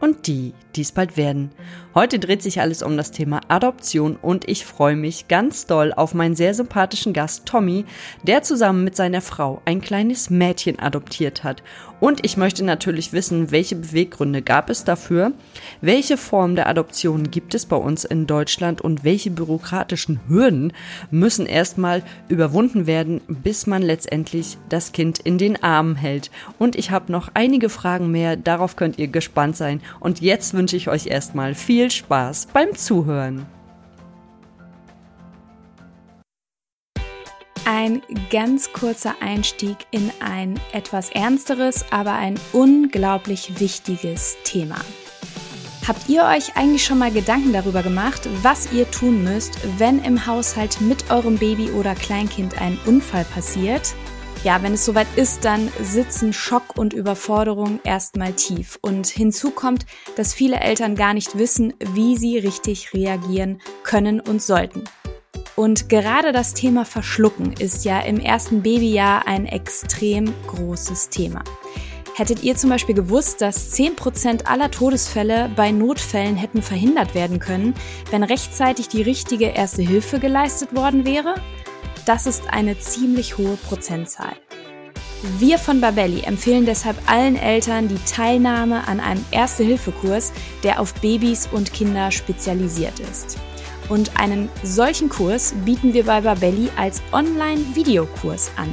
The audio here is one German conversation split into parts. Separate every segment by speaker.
Speaker 1: und die, die es bald werden. Heute dreht sich alles um das Thema Adoption und ich freue mich ganz doll auf meinen sehr sympathischen Gast Tommy, der zusammen mit seiner Frau ein kleines Mädchen adoptiert hat. Und ich möchte natürlich wissen, welche Beweggründe gab es dafür, welche Form der Adoption gibt es bei uns in Deutschland und welche bürokratischen Hürden müssen erstmal überwunden werden, bis man letztendlich das Kind in den Armen hält. Und ich habe noch einige Fragen mehr, darauf könnt ihr gespannt sein. Und jetzt wünsche ich euch erstmal viel Spaß beim Zuhören.
Speaker 2: Ein ganz kurzer Einstieg in ein etwas ernsteres, aber ein unglaublich wichtiges Thema. Habt ihr euch eigentlich schon mal Gedanken darüber gemacht, was ihr tun müsst, wenn im Haushalt mit eurem Baby oder Kleinkind ein Unfall passiert? Ja, wenn es soweit ist, dann sitzen Schock und Überforderung erstmal tief. Und hinzu kommt, dass viele Eltern gar nicht wissen, wie sie richtig reagieren können und sollten. Und gerade das Thema Verschlucken ist ja im ersten Babyjahr ein extrem großes Thema. Hättet ihr zum Beispiel gewusst, dass 10% aller Todesfälle bei Notfällen hätten verhindert werden können, wenn rechtzeitig die richtige erste Hilfe geleistet worden wäre? Das ist eine ziemlich hohe Prozentzahl. Wir von Babelli empfehlen deshalb allen Eltern die Teilnahme an einem Erste-Hilfe-Kurs, der auf Babys und Kinder spezialisiert ist. Und einen solchen Kurs bieten wir bei Babelli als Online-Videokurs an.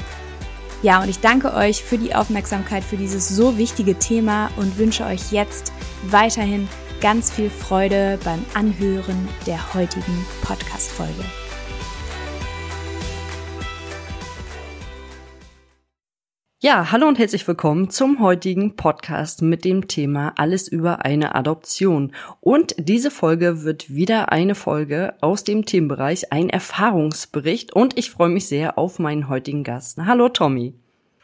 Speaker 2: Ja, und ich danke euch für die Aufmerksamkeit für dieses so wichtige Thema und wünsche euch jetzt weiterhin ganz viel Freude beim Anhören der heutigen Podcast-Folge.
Speaker 1: Ja, hallo und herzlich willkommen zum heutigen Podcast mit dem Thema Alles über eine Adoption. Und diese Folge wird wieder eine Folge aus dem Themenbereich, ein Erfahrungsbericht. Und ich freue mich sehr auf meinen heutigen Gast. Hallo Tommy.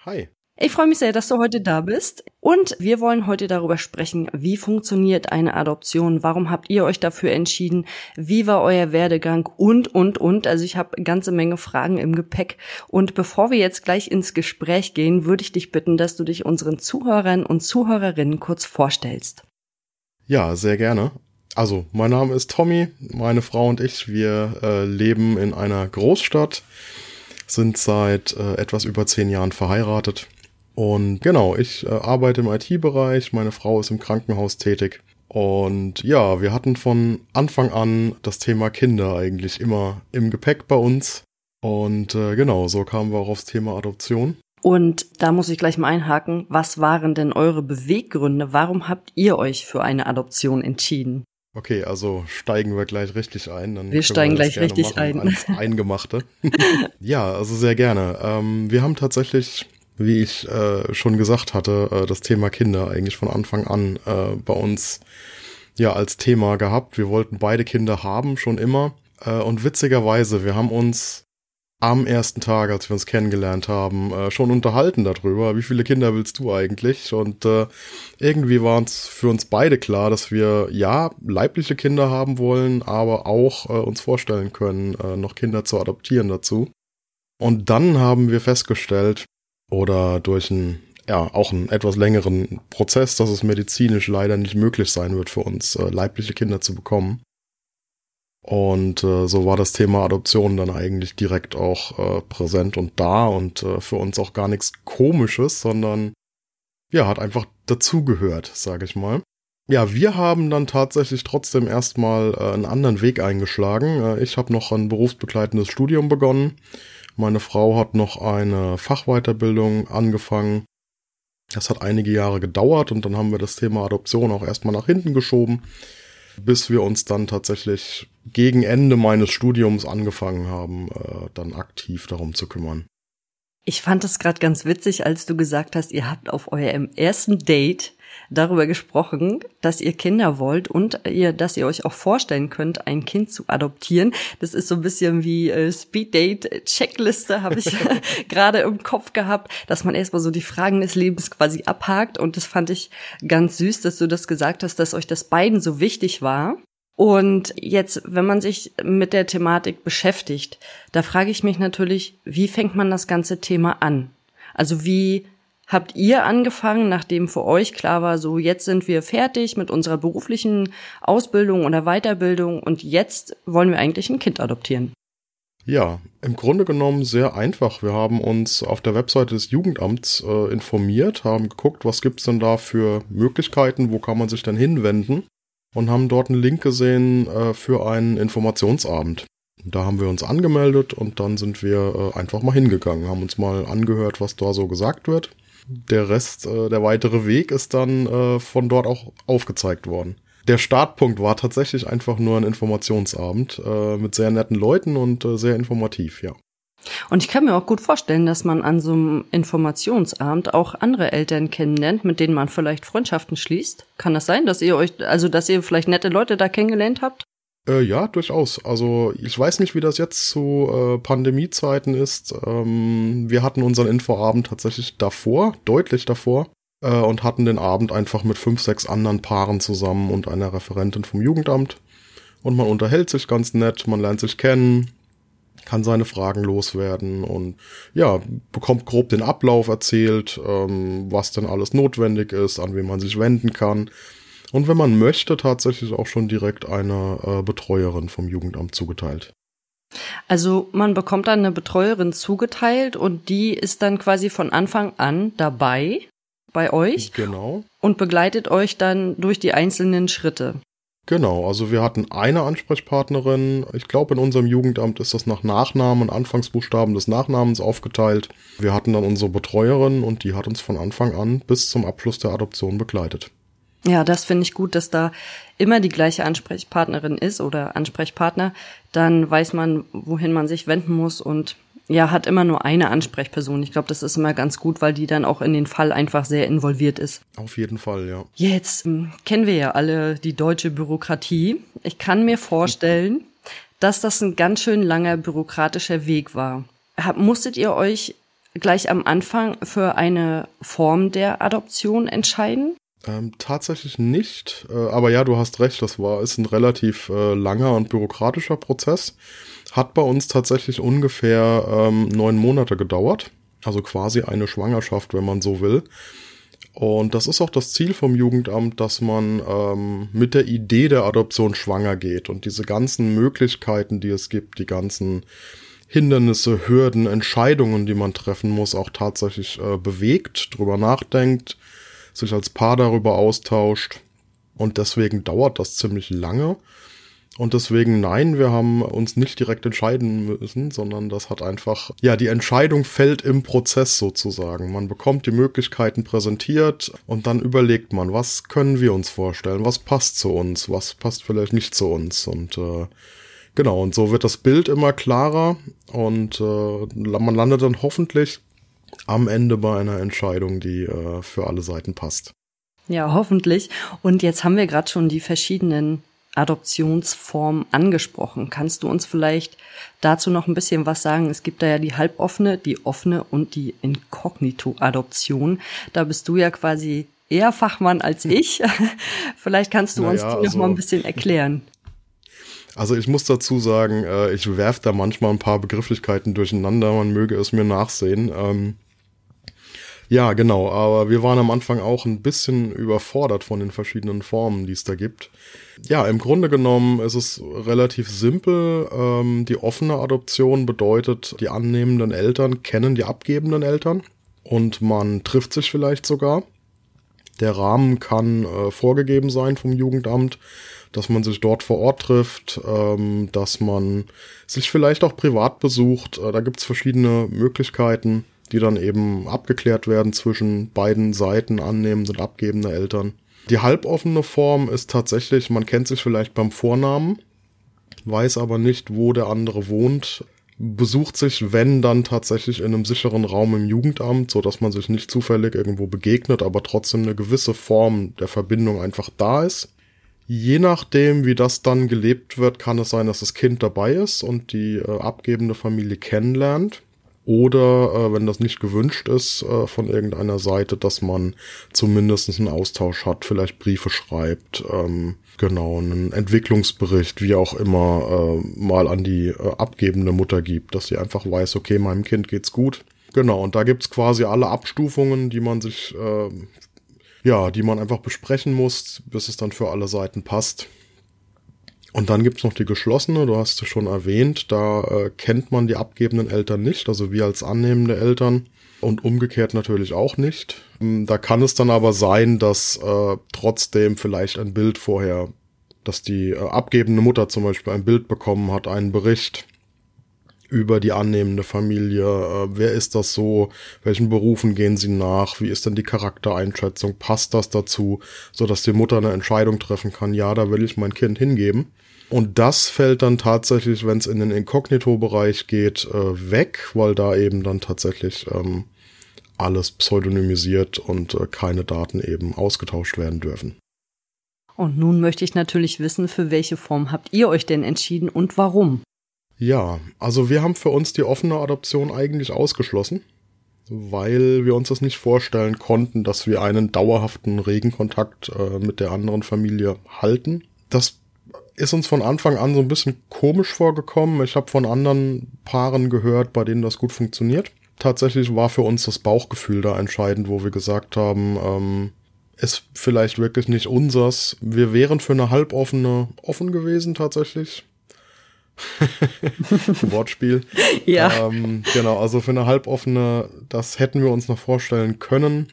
Speaker 3: Hi.
Speaker 1: Ich freue mich sehr, dass du heute da bist. Und wir wollen heute darüber sprechen, wie funktioniert eine Adoption? Warum habt ihr euch dafür entschieden? Wie war euer Werdegang? Und, und, und. Also ich habe ganze Menge Fragen im Gepäck. Und bevor wir jetzt gleich ins Gespräch gehen, würde ich dich bitten, dass du dich unseren Zuhörern und Zuhörerinnen kurz vorstellst.
Speaker 3: Ja, sehr gerne. Also, mein Name ist Tommy, meine Frau und ich, wir äh, leben in einer Großstadt, sind seit äh, etwas über zehn Jahren verheiratet und genau, ich äh, arbeite im IT-Bereich, meine Frau ist im Krankenhaus tätig. Und ja, wir hatten von Anfang an das Thema Kinder eigentlich immer im Gepäck bei uns. Und äh, genau, so kamen wir auch aufs Thema Adoption.
Speaker 1: Und da muss ich gleich mal einhaken, was waren denn eure Beweggründe? Warum habt ihr euch für eine Adoption entschieden?
Speaker 3: Okay, also steigen wir gleich richtig ein. Dann
Speaker 1: wir steigen wir gleich richtig
Speaker 3: machen, ein. Eingemachte. ja, also sehr gerne. Ähm, wir haben tatsächlich wie ich äh, schon gesagt hatte, äh, das Thema Kinder eigentlich von Anfang an äh, bei uns ja als Thema gehabt. Wir wollten beide Kinder haben, schon immer. Äh, und witzigerweise, wir haben uns am ersten Tag, als wir uns kennengelernt haben, äh, schon unterhalten darüber, wie viele Kinder willst du eigentlich? Und äh, irgendwie war uns für uns beide klar, dass wir ja leibliche Kinder haben wollen, aber auch äh, uns vorstellen können, äh, noch Kinder zu adoptieren dazu. Und dann haben wir festgestellt, oder durch einen, ja, auch einen etwas längeren Prozess, dass es medizinisch leider nicht möglich sein wird für uns, äh, leibliche Kinder zu bekommen. Und äh, so war das Thema Adoption dann eigentlich direkt auch äh, präsent und da und äh, für uns auch gar nichts Komisches, sondern ja, hat einfach dazugehört, sage ich mal. Ja, wir haben dann tatsächlich trotzdem erstmal äh, einen anderen Weg eingeschlagen. Äh, ich habe noch ein berufsbegleitendes Studium begonnen. Meine Frau hat noch eine Fachweiterbildung angefangen. Das hat einige Jahre gedauert und dann haben wir das Thema Adoption auch erstmal nach hinten geschoben, bis wir uns dann tatsächlich gegen Ende meines Studiums angefangen haben, äh, dann aktiv darum zu kümmern.
Speaker 1: Ich fand es gerade ganz witzig, als du gesagt hast, ihr habt auf eurem ersten Date darüber gesprochen, dass ihr Kinder wollt und ihr, dass ihr euch auch vorstellen könnt, ein Kind zu adoptieren. Das ist so ein bisschen wie äh, Speed Date Checkliste, habe ich gerade im Kopf gehabt, dass man erstmal so die Fragen des Lebens quasi abhakt. Und das fand ich ganz süß, dass du das gesagt hast, dass euch das beiden so wichtig war. Und jetzt, wenn man sich mit der Thematik beschäftigt, da frage ich mich natürlich, wie fängt man das ganze Thema an? Also wie habt ihr angefangen, nachdem für euch klar war, so jetzt sind wir fertig mit unserer beruflichen Ausbildung oder Weiterbildung und jetzt wollen wir eigentlich ein Kind adoptieren?
Speaker 3: Ja, im Grunde genommen sehr einfach. Wir haben uns auf der Webseite des Jugendamts äh, informiert, haben geguckt, was gibt's denn da für Möglichkeiten, wo kann man sich denn hinwenden und haben dort einen Link gesehen äh, für einen Informationsabend. Da haben wir uns angemeldet und dann sind wir äh, einfach mal hingegangen, haben uns mal angehört, was da so gesagt wird. Der Rest, äh, der weitere Weg ist dann äh, von dort auch aufgezeigt worden. Der Startpunkt war tatsächlich einfach nur ein Informationsabend äh, mit sehr netten Leuten und äh, sehr informativ, ja.
Speaker 1: Und ich kann mir auch gut vorstellen, dass man an so einem Informationsabend auch andere Eltern kennenlernt, mit denen man vielleicht Freundschaften schließt. Kann das sein, dass ihr euch, also dass ihr vielleicht nette Leute da kennengelernt habt?
Speaker 3: Äh, ja, durchaus. Also ich weiß nicht, wie das jetzt zu äh, Pandemiezeiten ist. Ähm, wir hatten unseren Infoabend tatsächlich davor, deutlich davor, äh, und hatten den Abend einfach mit fünf, sechs anderen Paaren zusammen und einer Referentin vom Jugendamt. Und man unterhält sich ganz nett, man lernt sich kennen, kann seine Fragen loswerden und ja, bekommt grob den Ablauf erzählt, ähm, was denn alles notwendig ist, an wen man sich wenden kann. Und wenn man möchte, tatsächlich auch schon direkt eine äh, Betreuerin vom Jugendamt zugeteilt.
Speaker 1: Also man bekommt dann eine Betreuerin zugeteilt und die ist dann quasi von Anfang an dabei bei euch.
Speaker 3: Genau.
Speaker 1: Und begleitet euch dann durch die einzelnen Schritte.
Speaker 3: Genau, also wir hatten eine Ansprechpartnerin. Ich glaube, in unserem Jugendamt ist das nach Nachnamen, Anfangsbuchstaben des Nachnamens aufgeteilt. Wir hatten dann unsere Betreuerin und die hat uns von Anfang an bis zum Abschluss der Adoption begleitet.
Speaker 1: Ja, das finde ich gut, dass da immer die gleiche Ansprechpartnerin ist oder Ansprechpartner. Dann weiß man, wohin man sich wenden muss und ja, hat immer nur eine Ansprechperson. Ich glaube, das ist immer ganz gut, weil die dann auch in den Fall einfach sehr involviert ist.
Speaker 3: Auf jeden Fall, ja.
Speaker 1: Jetzt ähm, kennen wir ja alle die deutsche Bürokratie. Ich kann mir vorstellen, dass das ein ganz schön langer bürokratischer Weg war. Hab, musstet ihr euch gleich am Anfang für eine Form der Adoption entscheiden?
Speaker 3: Ähm, tatsächlich nicht, äh, aber ja, du hast recht, das war ist ein relativ äh, langer und bürokratischer Prozess. Hat bei uns tatsächlich ungefähr ähm, neun Monate gedauert, also quasi eine Schwangerschaft, wenn man so will. Und das ist auch das Ziel vom Jugendamt, dass man ähm, mit der Idee der Adoption schwanger geht und diese ganzen Möglichkeiten, die es gibt, die ganzen Hindernisse, Hürden, Entscheidungen, die man treffen muss, auch tatsächlich äh, bewegt, drüber nachdenkt sich als Paar darüber austauscht. Und deswegen dauert das ziemlich lange. Und deswegen nein, wir haben uns nicht direkt entscheiden müssen, sondern das hat einfach, ja, die Entscheidung fällt im Prozess sozusagen. Man bekommt die Möglichkeiten präsentiert und dann überlegt man, was können wir uns vorstellen, was passt zu uns, was passt vielleicht nicht zu uns. Und äh, genau, und so wird das Bild immer klarer und äh, man landet dann hoffentlich am Ende bei einer Entscheidung, die äh, für alle Seiten passt.
Speaker 1: Ja, hoffentlich. Und jetzt haben wir gerade schon die verschiedenen Adoptionsformen angesprochen. Kannst du uns vielleicht dazu noch ein bisschen was sagen? Es gibt da ja die halboffene, die offene und die Inkognito-Adoption. Da bist du ja quasi eher Fachmann als ich. vielleicht kannst du naja, uns die also, noch mal ein bisschen erklären.
Speaker 3: Also ich muss dazu sagen, äh, ich werfe da manchmal ein paar Begrifflichkeiten durcheinander. Man möge es mir nachsehen. Ähm, ja, genau, aber wir waren am Anfang auch ein bisschen überfordert von den verschiedenen Formen, die es da gibt. Ja, im Grunde genommen ist es relativ simpel. Ähm, die offene Adoption bedeutet, die annehmenden Eltern kennen die abgebenden Eltern und man trifft sich vielleicht sogar. Der Rahmen kann äh, vorgegeben sein vom Jugendamt, dass man sich dort vor Ort trifft, ähm, dass man sich vielleicht auch privat besucht. Äh, da gibt's verschiedene Möglichkeiten, die dann eben abgeklärt werden zwischen beiden Seiten, annehmende und abgebende Eltern. Die halboffene Form ist tatsächlich, man kennt sich vielleicht beim Vornamen, weiß aber nicht, wo der andere wohnt, besucht sich, wenn dann tatsächlich in einem sicheren Raum im Jugendamt, so dass man sich nicht zufällig irgendwo begegnet, aber trotzdem eine gewisse Form der Verbindung einfach da ist. Je nachdem, wie das dann gelebt wird, kann es sein, dass das Kind dabei ist und die äh, abgebende Familie kennenlernt. Oder äh, wenn das nicht gewünscht ist äh, von irgendeiner Seite, dass man zumindest einen Austausch hat, vielleicht Briefe schreibt, ähm, genau, einen Entwicklungsbericht, wie auch immer, äh, mal an die äh, abgebende Mutter gibt, dass sie einfach weiß, okay, meinem Kind geht's gut. Genau, und da gibt's quasi alle Abstufungen, die man sich äh, ja, die man einfach besprechen muss, bis es dann für alle Seiten passt. Und dann gibt's noch die geschlossene, du hast es schon erwähnt, da äh, kennt man die abgebenden Eltern nicht, also wir als annehmende Eltern und umgekehrt natürlich auch nicht. Hm, da kann es dann aber sein, dass äh, trotzdem vielleicht ein Bild vorher, dass die äh, abgebende Mutter zum Beispiel ein Bild bekommen hat, einen Bericht über die annehmende Familie. Äh, wer ist das so? Welchen Berufen gehen sie nach? Wie ist denn die Charaktereinschätzung? Passt das dazu, so dass die Mutter eine Entscheidung treffen kann? Ja, da will ich mein Kind hingeben. Und das fällt dann tatsächlich, wenn es in den Inkognito-Bereich geht, äh, weg, weil da eben dann tatsächlich ähm, alles pseudonymisiert und äh, keine Daten eben ausgetauscht werden dürfen.
Speaker 1: Und nun möchte ich natürlich wissen, für welche Form habt ihr euch denn entschieden und warum?
Speaker 3: Ja, also wir haben für uns die offene Adoption eigentlich ausgeschlossen, weil wir uns das nicht vorstellen konnten, dass wir einen dauerhaften Regenkontakt äh, mit der anderen Familie halten. Das ist uns von Anfang an so ein bisschen komisch vorgekommen. Ich habe von anderen Paaren gehört, bei denen das gut funktioniert. Tatsächlich war für uns das Bauchgefühl da entscheidend, wo wir gesagt haben, ähm, ist vielleicht wirklich nicht unsers. Wir wären für eine halboffene offen gewesen tatsächlich. Wortspiel.
Speaker 1: ja.
Speaker 3: Ähm, genau, also für eine halboffene, das hätten wir uns noch vorstellen können.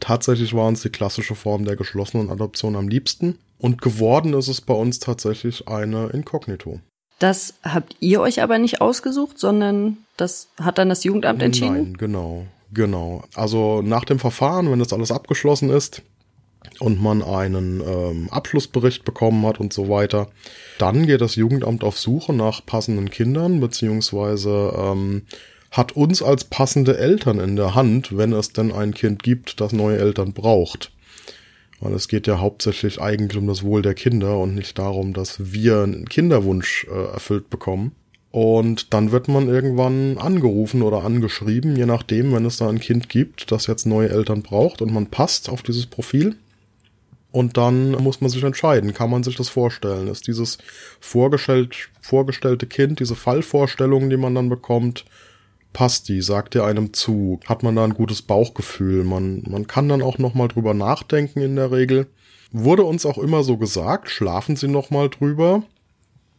Speaker 3: Tatsächlich war uns die klassische Form der geschlossenen Adoption am liebsten. Und geworden ist es bei uns tatsächlich eine Inkognito.
Speaker 1: Das habt ihr euch aber nicht ausgesucht, sondern das hat dann das Jugendamt entschieden?
Speaker 3: Nein, genau, genau. Also nach dem Verfahren, wenn das alles abgeschlossen ist, und man einen ähm, Abschlussbericht bekommen hat und so weiter, dann geht das Jugendamt auf Suche nach passenden Kindern, beziehungsweise ähm, hat uns als passende Eltern in der Hand, wenn es denn ein Kind gibt, das neue Eltern braucht. Weil es geht ja hauptsächlich eigentlich um das Wohl der Kinder und nicht darum, dass wir einen Kinderwunsch äh, erfüllt bekommen. Und dann wird man irgendwann angerufen oder angeschrieben, je nachdem, wenn es da ein Kind gibt, das jetzt neue Eltern braucht und man passt auf dieses Profil und dann muss man sich entscheiden, kann man sich das vorstellen? Ist dieses vorgestellt, vorgestellte Kind, diese Fallvorstellung, die man dann bekommt, passt die, sagt er einem zu, hat man da ein gutes Bauchgefühl, man, man kann dann auch nochmal drüber nachdenken in der Regel. Wurde uns auch immer so gesagt, schlafen Sie nochmal drüber.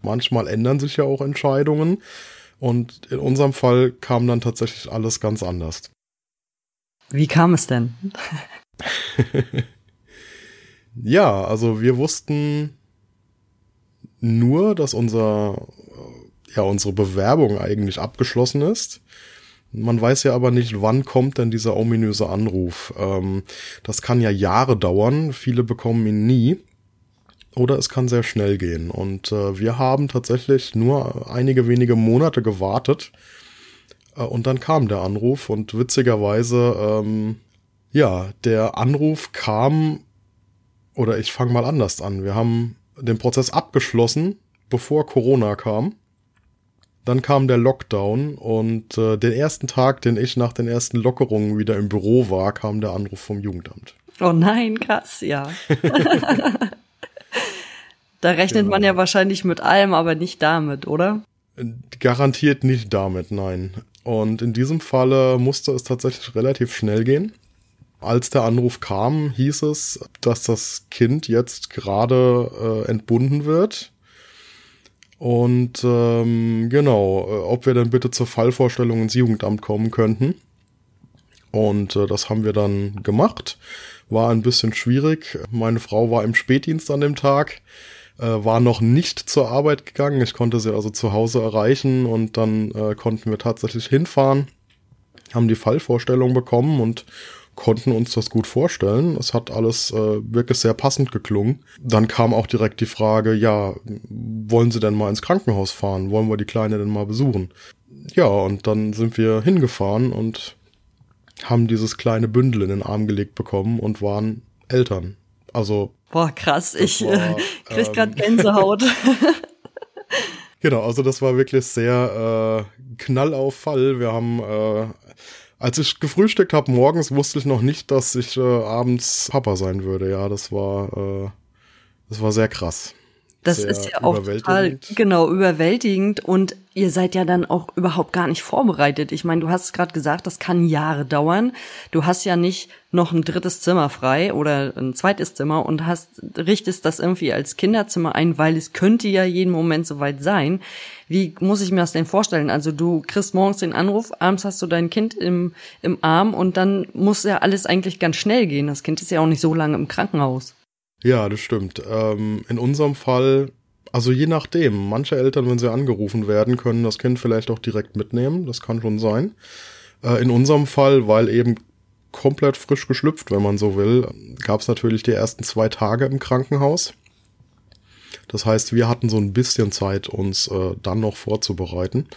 Speaker 3: Manchmal ändern sich ja auch Entscheidungen. Und in unserem Fall kam dann tatsächlich alles ganz anders.
Speaker 1: Wie kam es denn?
Speaker 3: Ja, also wir wussten nur, dass unser, ja, unsere Bewerbung eigentlich abgeschlossen ist. Man weiß ja aber nicht, wann kommt denn dieser ominöse Anruf. Ähm, das kann ja Jahre dauern. Viele bekommen ihn nie. Oder es kann sehr schnell gehen. Und äh, wir haben tatsächlich nur einige wenige Monate gewartet. Äh, und dann kam der Anruf. Und witzigerweise, ähm, ja, der Anruf kam oder ich fange mal anders an. Wir haben den Prozess abgeschlossen, bevor Corona kam. Dann kam der Lockdown und äh, den ersten Tag, den ich nach den ersten Lockerungen wieder im Büro war, kam der Anruf vom Jugendamt.
Speaker 1: Oh nein, krass, ja. da rechnet genau. man ja wahrscheinlich mit allem, aber nicht damit, oder?
Speaker 3: Garantiert nicht damit, nein. Und in diesem Falle musste es tatsächlich relativ schnell gehen. Als der Anruf kam, hieß es, dass das Kind jetzt gerade äh, entbunden wird. Und ähm, genau, äh, ob wir dann bitte zur Fallvorstellung ins Jugendamt kommen könnten. Und äh, das haben wir dann gemacht. War ein bisschen schwierig. Meine Frau war im Spätdienst an dem Tag, äh, war noch nicht zur Arbeit gegangen. Ich konnte sie also zu Hause erreichen und dann äh, konnten wir tatsächlich hinfahren, haben die Fallvorstellung bekommen und konnten uns das gut vorstellen. Es hat alles äh, wirklich sehr passend geklungen. Dann kam auch direkt die Frage, ja, wollen Sie denn mal ins Krankenhaus fahren? Wollen wir die Kleine denn mal besuchen? Ja, und dann sind wir hingefahren und haben dieses kleine Bündel in den Arm gelegt bekommen und waren Eltern. Also.
Speaker 1: Boah, krass, ich war, äh, krieg ähm, grad Gänsehaut.
Speaker 3: genau, also das war wirklich sehr äh, Knallauffall. Wir haben äh, als ich gefrühstückt habe morgens, wusste ich noch nicht, dass ich äh, abends Papa sein würde. Ja, das war, äh, das war sehr krass.
Speaker 1: Das ist ja auch total, genau, überwältigend und ihr seid ja dann auch überhaupt gar nicht vorbereitet. Ich meine, du hast gerade gesagt, das kann Jahre dauern. Du hast ja nicht noch ein drittes Zimmer frei oder ein zweites Zimmer und hast, richtest das irgendwie als Kinderzimmer ein, weil es könnte ja jeden Moment soweit sein. Wie muss ich mir das denn vorstellen? Also du kriegst morgens den Anruf, abends hast du dein Kind im, im Arm und dann muss ja alles eigentlich ganz schnell gehen. Das Kind ist ja auch nicht so lange im Krankenhaus.
Speaker 3: Ja, das stimmt. Ähm, in unserem Fall, also je nachdem, manche Eltern, wenn sie angerufen werden, können das Kind vielleicht auch direkt mitnehmen. Das kann schon sein. Äh, in unserem Fall, weil eben komplett frisch geschlüpft, wenn man so will, gab es natürlich die ersten zwei Tage im Krankenhaus. Das heißt, wir hatten so ein bisschen Zeit, uns äh, dann noch vorzubereiten.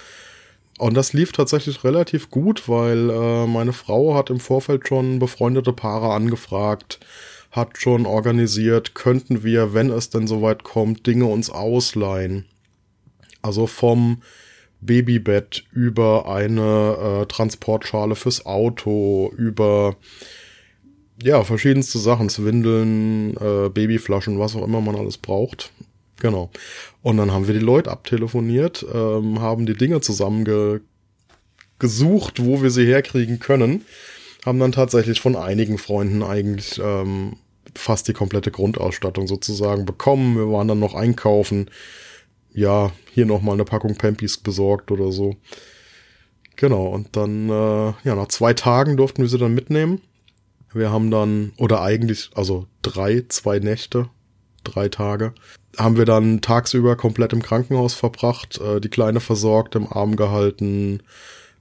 Speaker 3: Und das lief tatsächlich relativ gut, weil äh, meine Frau hat im Vorfeld schon befreundete Paare angefragt, hat schon organisiert, könnten wir, wenn es denn soweit kommt, Dinge uns ausleihen. Also vom Babybett über eine äh, Transportschale fürs Auto, über ja, verschiedenste Sachen, Windeln, äh, Babyflaschen, was auch immer man alles braucht. Genau. Und dann haben wir die Leute abtelefoniert, ähm, haben die Dinge zusammengesucht, wo wir sie herkriegen können haben dann tatsächlich von einigen Freunden eigentlich ähm, fast die komplette Grundausstattung sozusagen bekommen. Wir waren dann noch einkaufen. Ja, hier nochmal eine Packung Pampis besorgt oder so. Genau, und dann, äh, ja, nach zwei Tagen durften wir sie dann mitnehmen. Wir haben dann, oder eigentlich, also drei, zwei Nächte, drei Tage, haben wir dann tagsüber komplett im Krankenhaus verbracht, äh, die Kleine versorgt, im Arm gehalten,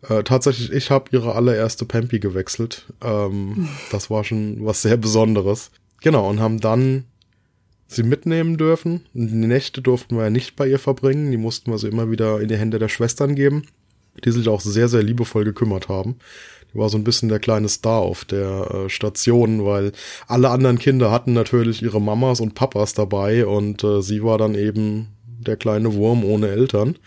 Speaker 3: äh, tatsächlich, ich habe ihre allererste Pampi gewechselt. Ähm, das war schon was sehr Besonderes. Genau, und haben dann sie mitnehmen dürfen. Die Nächte durften wir ja nicht bei ihr verbringen. Die mussten wir sie immer wieder in die Hände der Schwestern geben, die sich auch sehr, sehr liebevoll gekümmert haben. Die war so ein bisschen der kleine Star auf der äh, Station, weil alle anderen Kinder hatten natürlich ihre Mamas und Papas dabei und äh, sie war dann eben der kleine Wurm ohne Eltern.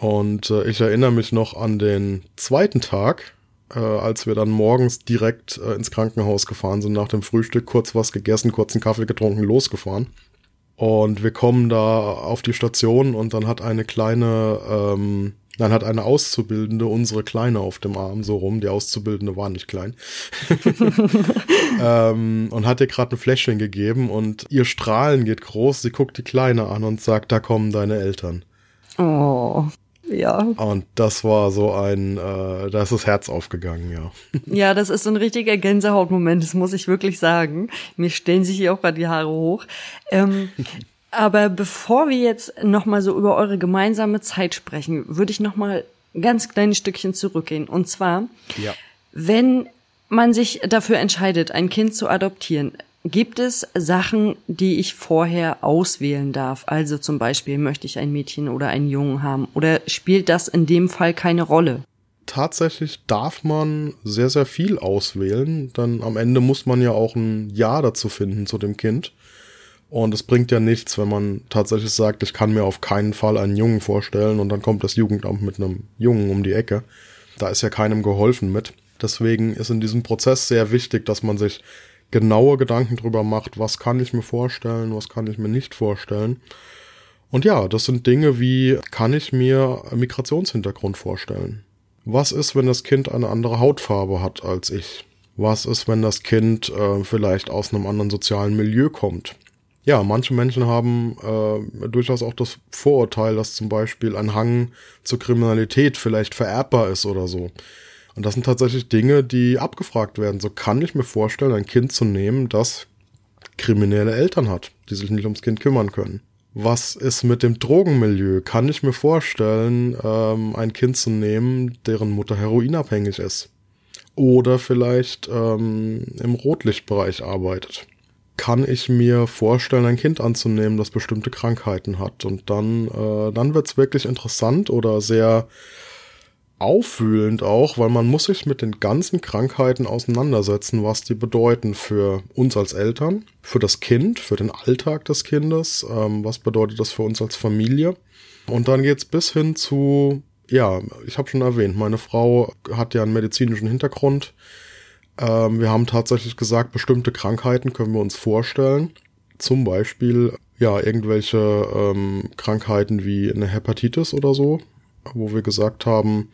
Speaker 3: Und äh, ich erinnere mich noch an den zweiten Tag, äh, als wir dann morgens direkt äh, ins Krankenhaus gefahren sind, nach dem Frühstück, kurz was gegessen, kurz einen Kaffee getrunken, losgefahren. Und wir kommen da auf die Station und dann hat eine kleine, ähm, dann hat eine Auszubildende unsere Kleine auf dem Arm so rum. Die Auszubildende war nicht klein. ähm, und hat ihr gerade ein Fläschchen gegeben und ihr Strahlen geht groß. Sie guckt die Kleine an und sagt, da kommen deine Eltern.
Speaker 1: Oh. Ja.
Speaker 3: Und das war so ein, äh, da ist das Herz aufgegangen, ja.
Speaker 1: Ja, das ist so ein richtiger Gänsehautmoment, das muss ich wirklich sagen. Mir stellen sich hier auch gerade die Haare hoch. Ähm, aber bevor wir jetzt nochmal so über eure gemeinsame Zeit sprechen, würde ich nochmal ganz kleines Stückchen zurückgehen. Und zwar, ja. wenn man sich dafür entscheidet, ein Kind zu adoptieren, Gibt es Sachen, die ich vorher auswählen darf? Also zum Beispiel, möchte ich ein Mädchen oder einen Jungen haben? Oder spielt das in dem Fall keine Rolle?
Speaker 3: Tatsächlich darf man sehr, sehr viel auswählen. Dann am Ende muss man ja auch ein Ja dazu finden zu dem Kind. Und es bringt ja nichts, wenn man tatsächlich sagt, ich kann mir auf keinen Fall einen Jungen vorstellen und dann kommt das Jugendamt mit einem Jungen um die Ecke. Da ist ja keinem geholfen mit. Deswegen ist in diesem Prozess sehr wichtig, dass man sich genaue Gedanken drüber macht, was kann ich mir vorstellen, was kann ich mir nicht vorstellen. Und ja, das sind Dinge wie, kann ich mir Migrationshintergrund vorstellen? Was ist, wenn das Kind eine andere Hautfarbe hat als ich? Was ist, wenn das Kind äh, vielleicht aus einem anderen sozialen Milieu kommt? Ja, manche Menschen haben äh, durchaus auch das Vorurteil, dass zum Beispiel ein Hang zur Kriminalität vielleicht vererbbar ist oder so. Und das sind tatsächlich Dinge, die abgefragt werden. So kann ich mir vorstellen, ein Kind zu nehmen, das kriminelle Eltern hat, die sich nicht ums Kind kümmern können. Was ist mit dem Drogenmilieu? Kann ich mir vorstellen, ähm, ein Kind zu nehmen, deren Mutter heroinabhängig ist? Oder vielleicht ähm, im Rotlichtbereich arbeitet? Kann ich mir vorstellen, ein Kind anzunehmen, das bestimmte Krankheiten hat? Und dann, äh, dann wird's wirklich interessant oder sehr aufwühlend auch, weil man muss sich mit den ganzen Krankheiten auseinandersetzen, was die bedeuten für uns als Eltern, für das Kind, für den Alltag des Kindes, ähm, was bedeutet das für uns als Familie. Und dann geht's bis hin zu, ja, ich habe schon erwähnt, meine Frau hat ja einen medizinischen Hintergrund. Ähm, wir haben tatsächlich gesagt, bestimmte Krankheiten können wir uns vorstellen. Zum Beispiel, ja, irgendwelche ähm, Krankheiten wie eine Hepatitis oder so, wo wir gesagt haben,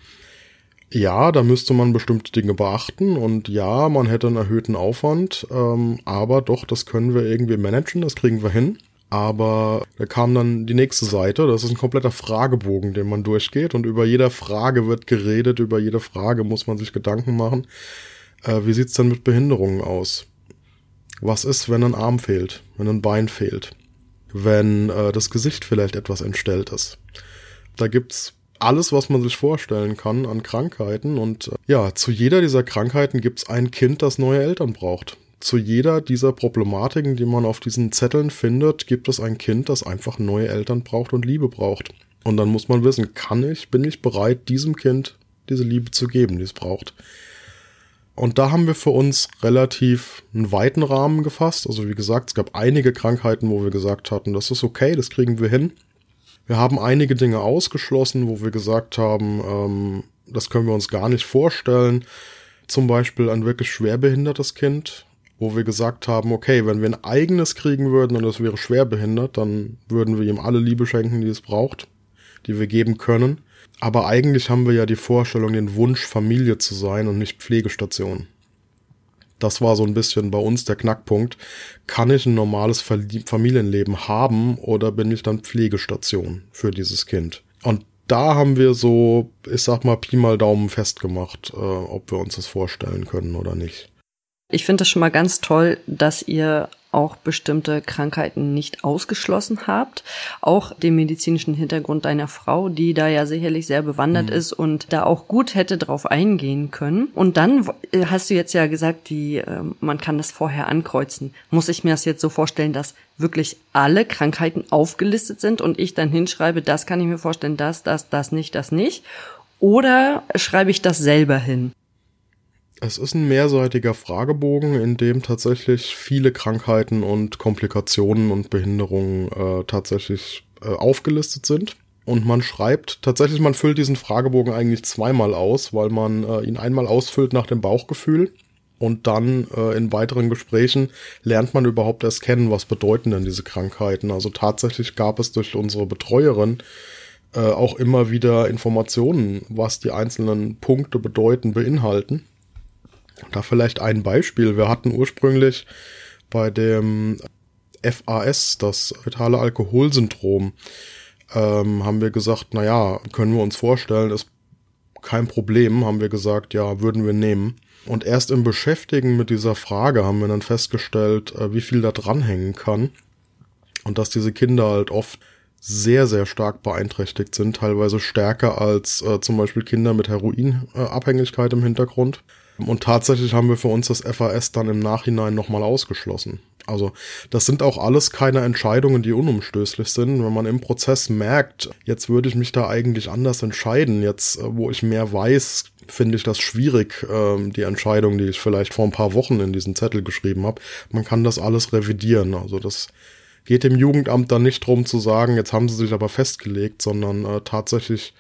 Speaker 3: ja, da müsste man bestimmte Dinge beachten und ja, man hätte einen erhöhten Aufwand, ähm, aber doch, das können wir irgendwie managen, das kriegen wir hin. Aber da kam dann die nächste Seite, das ist ein kompletter Fragebogen, den man durchgeht und über jeder Frage wird geredet, über jede Frage muss man sich Gedanken machen. Äh, wie sieht's denn mit Behinderungen aus? Was ist, wenn ein Arm fehlt, wenn ein Bein fehlt, wenn äh, das Gesicht vielleicht etwas entstellt ist? Da gibt's alles, was man sich vorstellen kann an Krankheiten. Und äh, ja, zu jeder dieser Krankheiten gibt es ein Kind, das neue Eltern braucht. Zu jeder dieser Problematiken, die man auf diesen Zetteln findet, gibt es ein Kind, das einfach neue Eltern braucht und Liebe braucht. Und dann muss man wissen, kann ich, bin ich bereit, diesem Kind diese Liebe zu geben, die es braucht. Und da haben wir für uns relativ einen weiten Rahmen gefasst. Also wie gesagt, es gab einige Krankheiten, wo wir gesagt hatten, das ist okay, das kriegen wir hin. Wir haben einige Dinge ausgeschlossen, wo wir gesagt haben, ähm, das können wir uns gar nicht vorstellen. Zum Beispiel ein wirklich schwerbehindertes Kind, wo wir gesagt haben, okay, wenn wir ein eigenes kriegen würden und es wäre schwerbehindert, dann würden wir ihm alle Liebe schenken, die es braucht, die wir geben können. Aber eigentlich haben wir ja die Vorstellung, den Wunsch, Familie zu sein und nicht Pflegestation. Das war so ein bisschen bei uns der Knackpunkt. Kann ich ein normales Familienleben haben oder bin ich dann Pflegestation für dieses Kind? Und da haben wir so, ich sag mal, Pi mal Daumen festgemacht, äh, ob wir uns das vorstellen können oder nicht.
Speaker 1: Ich finde es schon mal ganz toll, dass ihr auch bestimmte Krankheiten nicht ausgeschlossen habt. Auch den medizinischen Hintergrund deiner Frau, die da ja sicherlich sehr bewandert mhm. ist und da auch gut hätte drauf eingehen können. Und dann äh, hast du jetzt ja gesagt, die, ähm, man kann das vorher ankreuzen. Muss ich mir das jetzt so vorstellen, dass wirklich alle Krankheiten aufgelistet sind und ich dann hinschreibe, das kann ich mir vorstellen, das, das, das nicht, das nicht? Oder schreibe ich das selber hin?
Speaker 3: Es ist ein mehrseitiger Fragebogen, in dem tatsächlich viele Krankheiten und Komplikationen und Behinderungen äh, tatsächlich äh, aufgelistet sind. Und man schreibt, tatsächlich, man füllt diesen Fragebogen eigentlich zweimal aus, weil man äh, ihn einmal ausfüllt nach dem Bauchgefühl und dann äh, in weiteren Gesprächen lernt man überhaupt erst kennen, was bedeuten denn diese Krankheiten. Also tatsächlich gab es durch unsere Betreuerin äh, auch immer wieder Informationen, was die einzelnen Punkte bedeuten, beinhalten. Da vielleicht ein Beispiel. Wir hatten ursprünglich bei dem FAS, das fetale Alkoholsyndrom, ähm, haben wir gesagt, na ja, können wir uns vorstellen, ist kein Problem, haben wir gesagt, ja, würden wir nehmen. Und erst im Beschäftigen mit dieser Frage haben wir dann festgestellt, äh, wie viel da dranhängen kann. Und dass diese Kinder halt oft sehr, sehr stark beeinträchtigt sind, teilweise stärker als äh, zum Beispiel Kinder mit Heroinabhängigkeit im Hintergrund. Und tatsächlich haben wir für uns das FAS dann im Nachhinein nochmal ausgeschlossen. Also das sind auch alles keine Entscheidungen, die unumstößlich sind. Wenn man im Prozess merkt, jetzt würde ich mich da eigentlich anders entscheiden, jetzt äh, wo ich mehr weiß, finde ich das schwierig, ähm, die Entscheidung, die ich vielleicht vor ein paar Wochen in diesen Zettel geschrieben habe. Man kann das alles revidieren. Also das geht dem Jugendamt dann nicht drum zu sagen, jetzt haben sie sich aber festgelegt, sondern äh, tatsächlich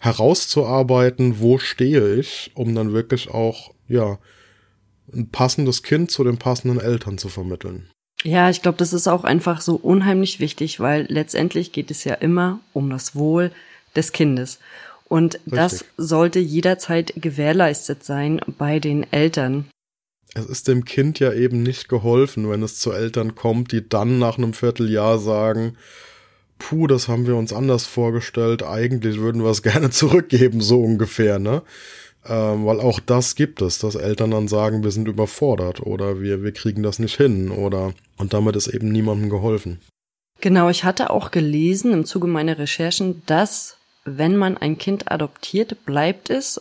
Speaker 3: herauszuarbeiten, wo stehe ich, um dann wirklich auch, ja, ein passendes Kind zu den passenden Eltern zu vermitteln.
Speaker 1: Ja, ich glaube, das ist auch einfach so unheimlich wichtig, weil letztendlich geht es ja immer um das Wohl des Kindes. Und Richtig. das sollte jederzeit gewährleistet sein bei den Eltern.
Speaker 3: Es ist dem Kind ja eben nicht geholfen, wenn es zu Eltern kommt, die dann nach einem Vierteljahr sagen, puh, das haben wir uns anders vorgestellt, eigentlich würden wir es gerne zurückgeben, so ungefähr, ne? Ähm, weil auch das gibt es, dass Eltern dann sagen, wir sind überfordert oder wir, wir kriegen das nicht hin oder und damit ist eben niemandem geholfen.
Speaker 1: Genau, ich hatte auch gelesen im Zuge meiner Recherchen, dass wenn man ein Kind adoptiert, bleibt es,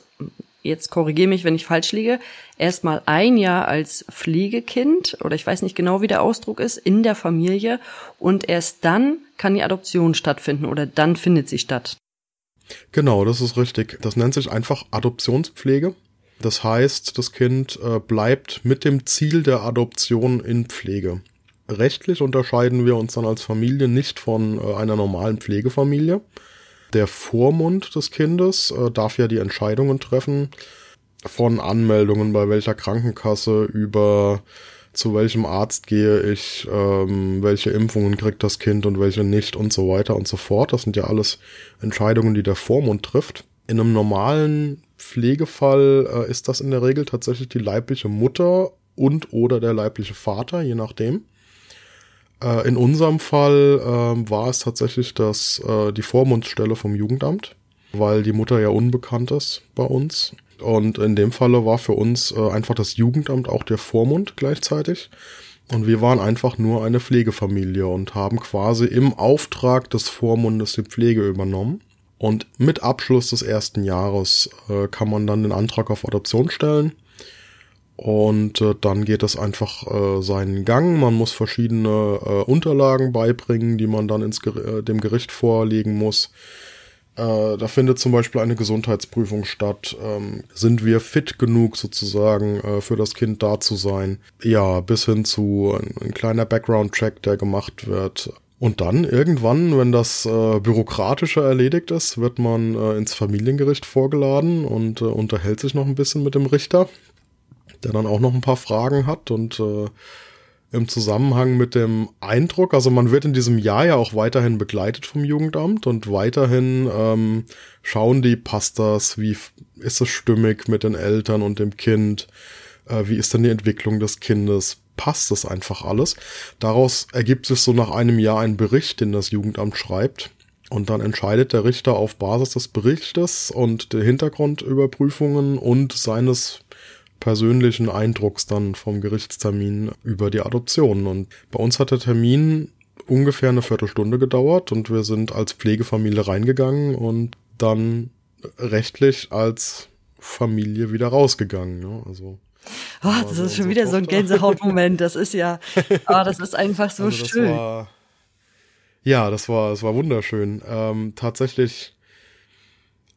Speaker 1: jetzt korrigiere mich, wenn ich falsch liege, erstmal ein Jahr als Pflegekind oder ich weiß nicht genau, wie der Ausdruck ist, in der Familie und erst dann kann die Adoption stattfinden oder dann findet sie statt.
Speaker 3: Genau, das ist richtig. Das nennt sich einfach Adoptionspflege. Das heißt, das Kind äh, bleibt mit dem Ziel der Adoption in Pflege. Rechtlich unterscheiden wir uns dann als Familie nicht von äh, einer normalen Pflegefamilie. Der Vormund des Kindes äh, darf ja die Entscheidungen treffen von Anmeldungen bei welcher Krankenkasse über zu welchem Arzt gehe ich, ähm, welche Impfungen kriegt das Kind und welche nicht und so weiter und so fort. Das sind ja alles Entscheidungen, die der Vormund trifft. In einem normalen Pflegefall äh, ist das in der Regel tatsächlich die leibliche Mutter und oder der leibliche Vater, je nachdem. Äh, in unserem Fall äh, war es tatsächlich das, äh, die Vormundsstelle vom Jugendamt, weil die Mutter ja unbekannt ist bei uns und in dem Falle war für uns äh, einfach das Jugendamt auch der Vormund gleichzeitig. Und wir waren einfach nur eine Pflegefamilie und haben quasi im Auftrag des Vormundes die Pflege übernommen. Und mit Abschluss des ersten Jahres äh, kann man dann den Antrag auf Adoption stellen. Und äh, dann geht es einfach äh, seinen Gang. Man muss verschiedene äh, Unterlagen beibringen, die man dann ins, äh, dem Gericht vorlegen muss. Äh, da findet zum Beispiel eine Gesundheitsprüfung statt. Ähm, sind wir fit genug sozusagen äh, für das Kind da zu sein? Ja, bis hin zu ein, ein kleiner Background-Check, der gemacht wird. Und dann irgendwann, wenn das äh, Bürokratische erledigt ist, wird man äh, ins Familiengericht vorgeladen und äh, unterhält sich noch ein bisschen mit dem Richter, der dann auch noch ein paar Fragen hat und äh, im Zusammenhang mit dem Eindruck, also man wird in diesem Jahr ja auch weiterhin begleitet vom Jugendamt und weiterhin ähm, schauen die, passt das, wie ist es stimmig mit den Eltern und dem Kind, äh, wie ist denn die Entwicklung des Kindes, passt das einfach alles. Daraus ergibt sich so nach einem Jahr ein Bericht, den das Jugendamt schreibt. Und dann entscheidet der Richter auf Basis des Berichtes und der Hintergrundüberprüfungen und seines persönlichen Eindrucks dann vom Gerichtstermin über die Adoption. Und bei uns hat der Termin ungefähr eine Viertelstunde gedauert und wir sind als Pflegefamilie reingegangen und dann rechtlich als Familie wieder rausgegangen. Ja, also
Speaker 1: Oh, das ist schon wieder Tochter. so ein Gänsehautmoment. Das ist ja, oh, das ist einfach so also schön.
Speaker 3: War, ja, das war, das war wunderschön. Ähm, tatsächlich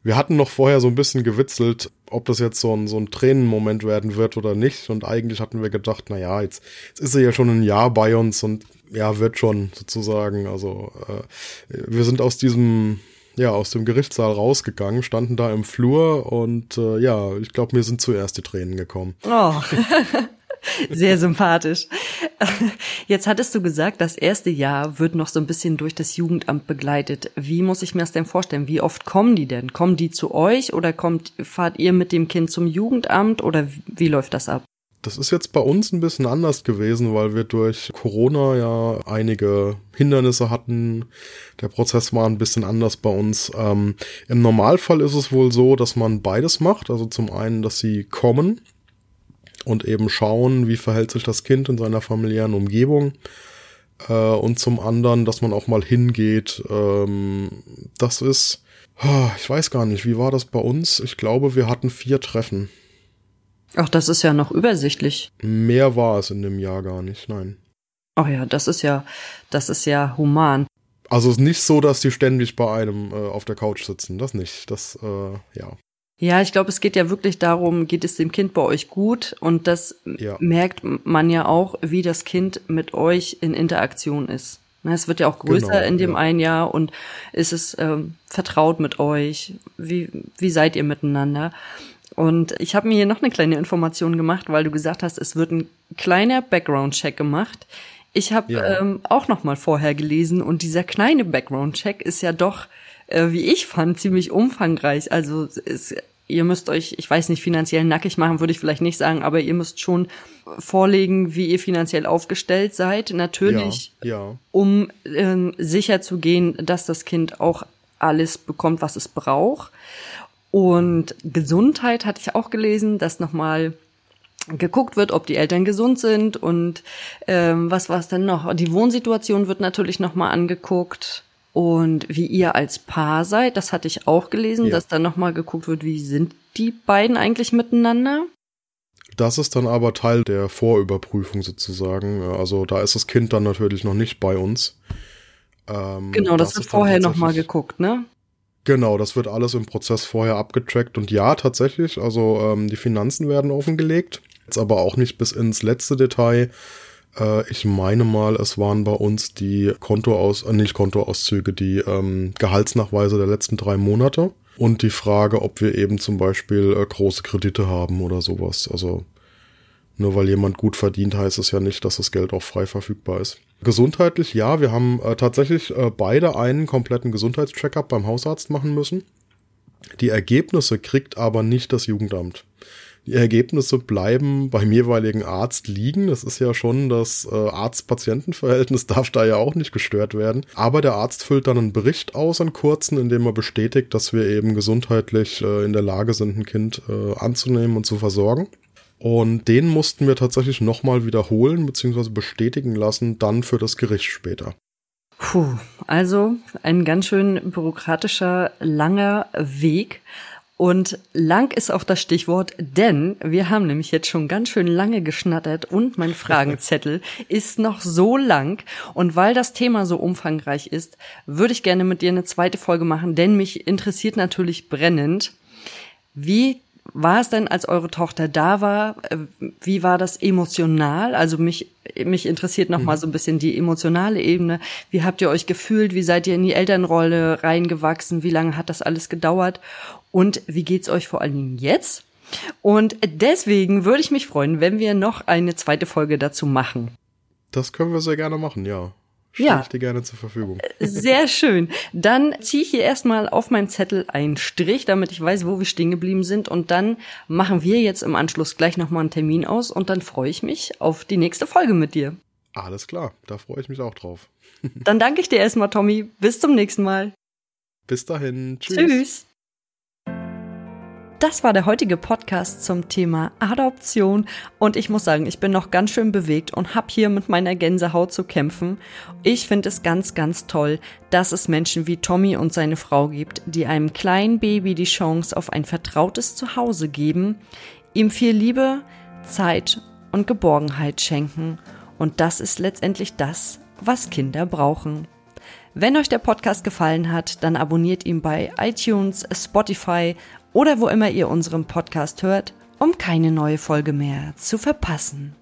Speaker 3: wir hatten noch vorher so ein bisschen gewitzelt, ob das jetzt so ein, so ein Tränenmoment werden wird oder nicht. Und eigentlich hatten wir gedacht, na ja, jetzt, jetzt ist er ja schon ein Jahr bei uns und ja, wird schon sozusagen. Also äh, wir sind aus diesem, ja, aus dem Gerichtssaal rausgegangen, standen da im Flur und äh, ja, ich glaube, mir sind zuerst die Tränen gekommen.
Speaker 1: Oh. Sehr sympathisch. Jetzt hattest du gesagt, das erste Jahr wird noch so ein bisschen durch das Jugendamt begleitet. Wie muss ich mir das denn vorstellen? Wie oft kommen die denn? Kommen die zu euch oder kommt, fahrt ihr mit dem Kind zum Jugendamt oder wie läuft das ab?
Speaker 3: Das ist jetzt bei uns ein bisschen anders gewesen, weil wir durch Corona ja einige Hindernisse hatten. Der Prozess war ein bisschen anders bei uns. Ähm, Im Normalfall ist es wohl so, dass man beides macht. Also zum einen, dass sie kommen und eben schauen, wie verhält sich das Kind in seiner familiären Umgebung. Äh, und zum anderen, dass man auch mal hingeht. Ähm, das ist, ich weiß gar nicht, wie war das bei uns? Ich glaube, wir hatten vier Treffen.
Speaker 1: Ach, das ist ja noch übersichtlich.
Speaker 3: Mehr war es in dem Jahr gar nicht, nein.
Speaker 1: Ach ja, das ist ja, das ist ja human.
Speaker 3: Also es ist nicht so, dass die ständig bei einem äh, auf der Couch sitzen. Das nicht. Das, äh, ja.
Speaker 1: Ja, ich glaube, es geht ja wirklich darum, geht es dem Kind bei euch gut? Und das ja. merkt man ja auch, wie das Kind mit euch in Interaktion ist. Ne, es wird ja auch größer genau, in dem ja. einen Jahr und ist es ähm, vertraut mit euch? Wie, wie seid ihr miteinander? Und ich habe mir hier noch eine kleine Information gemacht, weil du gesagt hast, es wird ein kleiner Background-Check gemacht. Ich habe ja. ähm, auch noch mal vorher gelesen und dieser kleine Background-Check ist ja doch äh, wie ich fand, ziemlich umfangreich. Also es ihr müsst euch, ich weiß nicht, finanziell nackig machen, würde ich vielleicht nicht sagen, aber ihr müsst schon vorlegen, wie ihr finanziell aufgestellt seid. Natürlich, ja, ja. um ähm, sicher zu gehen, dass das Kind auch alles bekommt, was es braucht. Und Gesundheit hatte ich auch gelesen, dass nochmal geguckt wird, ob die Eltern gesund sind und ähm, was war es denn noch? Die Wohnsituation wird natürlich nochmal angeguckt und wie ihr als Paar seid, das hatte ich auch gelesen, ja. dass dann nochmal geguckt wird, wie sind die beiden eigentlich miteinander?
Speaker 3: Das ist dann aber Teil der Vorüberprüfung sozusagen. Also da ist das Kind dann natürlich noch nicht bei uns.
Speaker 1: Ähm, genau, das, das wird vorher nochmal geguckt, ne?
Speaker 3: Genau, das wird alles im Prozess vorher abgetrackt und ja, tatsächlich, also ähm, die Finanzen werden offengelegt, jetzt aber auch nicht bis ins letzte Detail. Äh, ich meine mal, es waren bei uns die Kontoaus, äh, nicht Kontoauszüge, die ähm, Gehaltsnachweise der letzten drei Monate und die Frage, ob wir eben zum Beispiel äh, große Kredite haben oder sowas. Also nur weil jemand gut verdient, heißt es ja nicht, dass das Geld auch frei verfügbar ist. Gesundheitlich, ja, wir haben äh, tatsächlich äh, beide einen kompletten Gesundheitscheckup beim Hausarzt machen müssen. Die Ergebnisse kriegt aber nicht das Jugendamt. Die Ergebnisse bleiben beim jeweiligen Arzt liegen. Das ist ja schon das äh, Arzt-Patienten-Verhältnis, darf da ja auch nicht gestört werden. Aber der Arzt füllt dann einen Bericht aus, einen kurzen, in dem er bestätigt, dass wir eben gesundheitlich äh, in der Lage sind, ein Kind äh, anzunehmen und zu versorgen. Und den mussten wir tatsächlich nochmal wiederholen bzw. bestätigen lassen, dann für das Gericht später.
Speaker 1: Puh, also ein ganz schön bürokratischer, langer Weg. Und lang ist auch das Stichwort, denn wir haben nämlich jetzt schon ganz schön lange geschnattert und mein Fragenzettel ist noch so lang. Und weil das Thema so umfangreich ist, würde ich gerne mit dir eine zweite Folge machen, denn mich interessiert natürlich brennend, wie war es denn, als eure Tochter da war? Äh, wie war das emotional? Also mich, mich interessiert noch mal so ein bisschen die emotionale Ebene. Wie habt ihr euch gefühlt? Wie seid ihr in die Elternrolle reingewachsen? Wie lange hat das alles gedauert? Und wie geht's euch vor allen Dingen jetzt? Und deswegen würde ich mich freuen, wenn wir noch eine zweite Folge dazu machen.
Speaker 3: Das können wir sehr gerne machen, ja. Stehe ja. ich dir gerne zur Verfügung.
Speaker 1: Sehr schön. Dann ziehe ich hier erstmal auf meinem Zettel einen Strich, damit ich weiß, wo wir stehen geblieben sind. Und dann machen wir jetzt im Anschluss gleich nochmal einen Termin aus und dann freue ich mich auf die nächste Folge mit dir.
Speaker 3: Alles klar, da freue ich mich auch drauf.
Speaker 1: dann danke ich dir erstmal, Tommy. Bis zum nächsten Mal.
Speaker 3: Bis dahin. Tschüss.
Speaker 1: Tschüss. Das war der heutige Podcast zum Thema Adoption und ich muss sagen, ich bin noch ganz schön bewegt und habe hier mit meiner Gänsehaut zu kämpfen. Ich finde es ganz, ganz toll, dass es Menschen wie Tommy und seine Frau gibt, die einem kleinen Baby die Chance auf ein vertrautes Zuhause geben, ihm viel Liebe, Zeit und Geborgenheit schenken. Und das ist letztendlich das, was Kinder brauchen. Wenn euch der Podcast gefallen hat, dann abonniert ihn bei iTunes, Spotify oder wo immer ihr unseren Podcast hört, um keine neue Folge mehr zu verpassen.